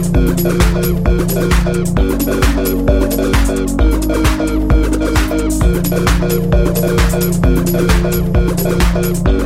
Thank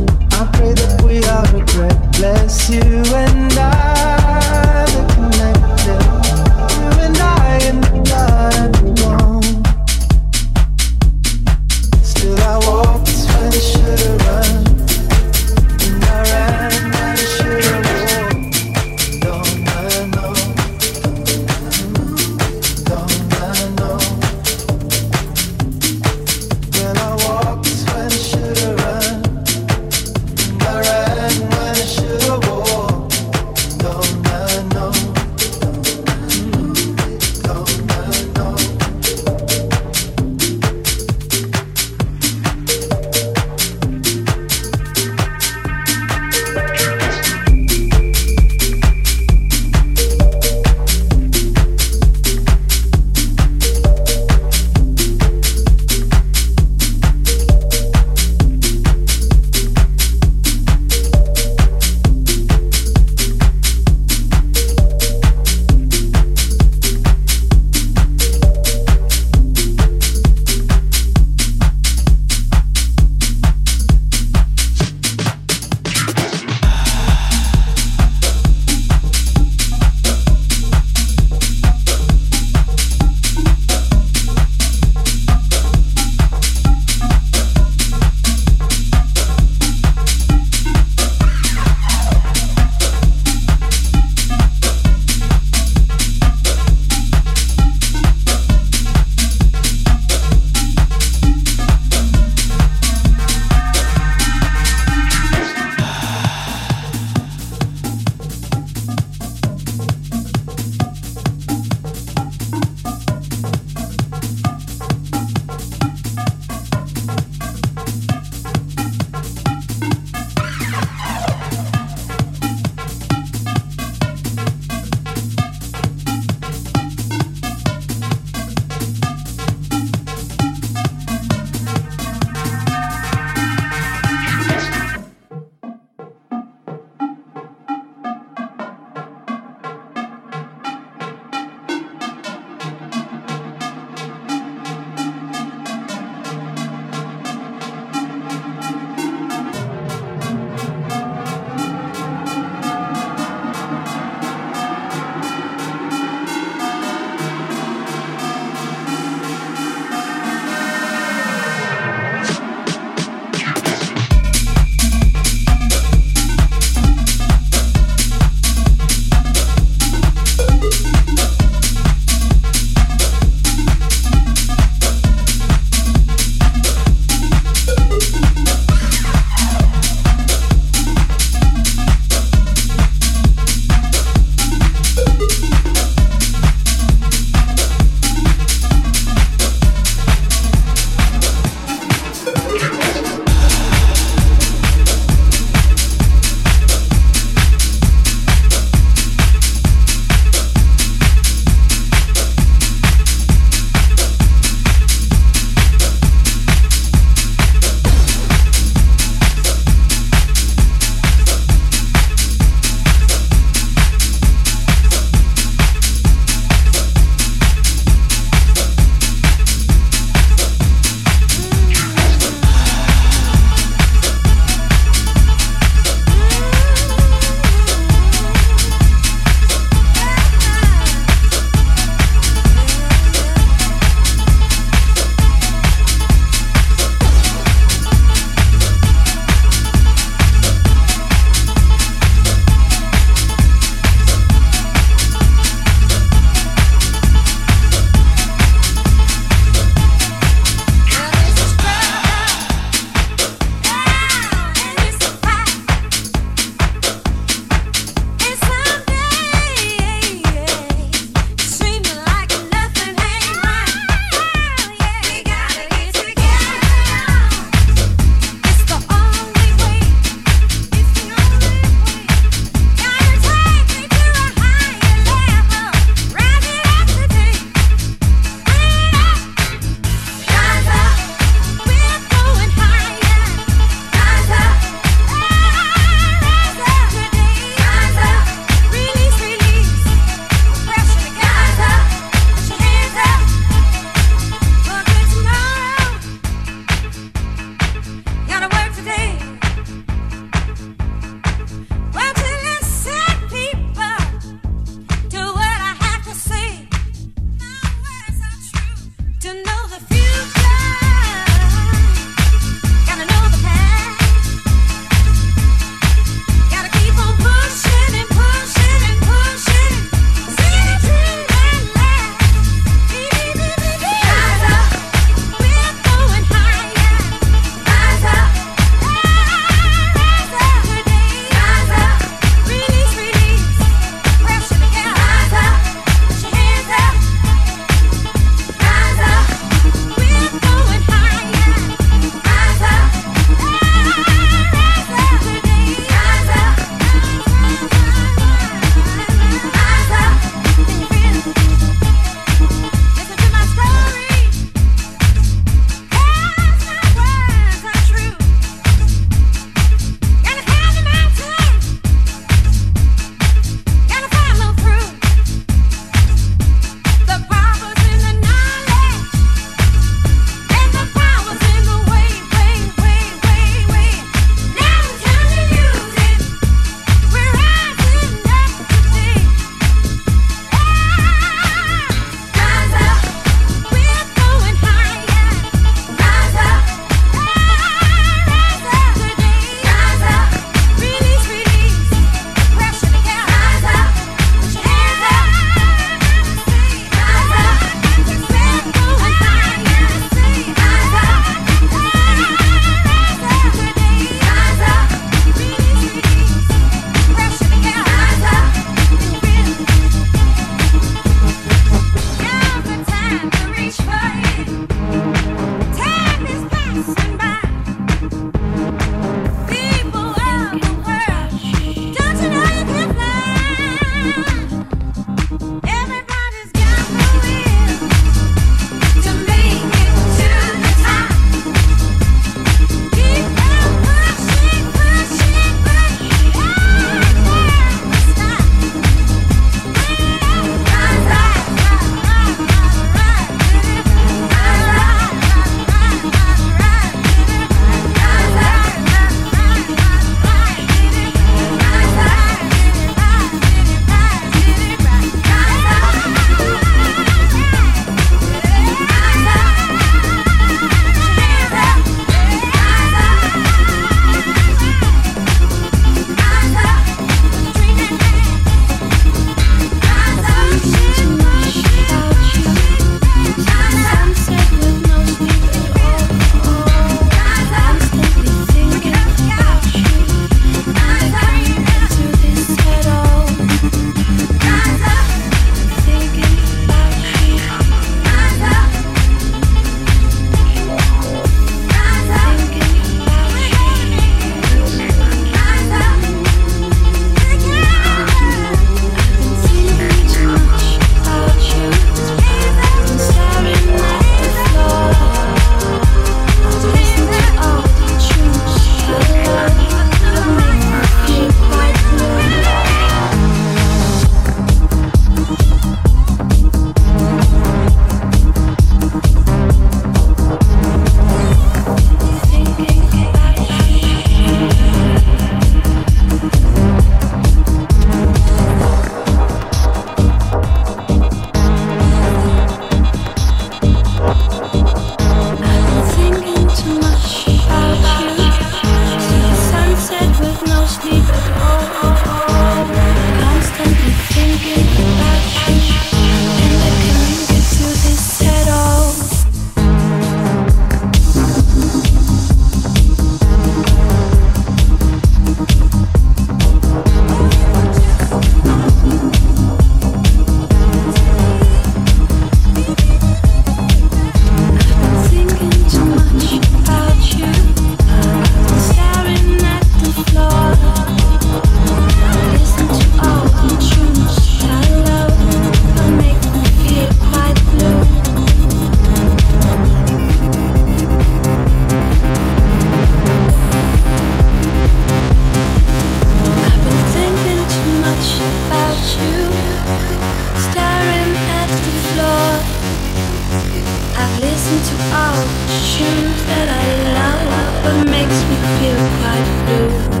makes me feel quite blue.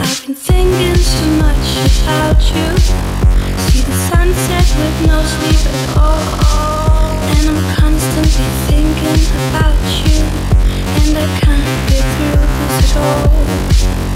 I've been thinking so much about you. See the sunset with no sleep at all. And I'm constantly thinking about you. And I can't get through this at all.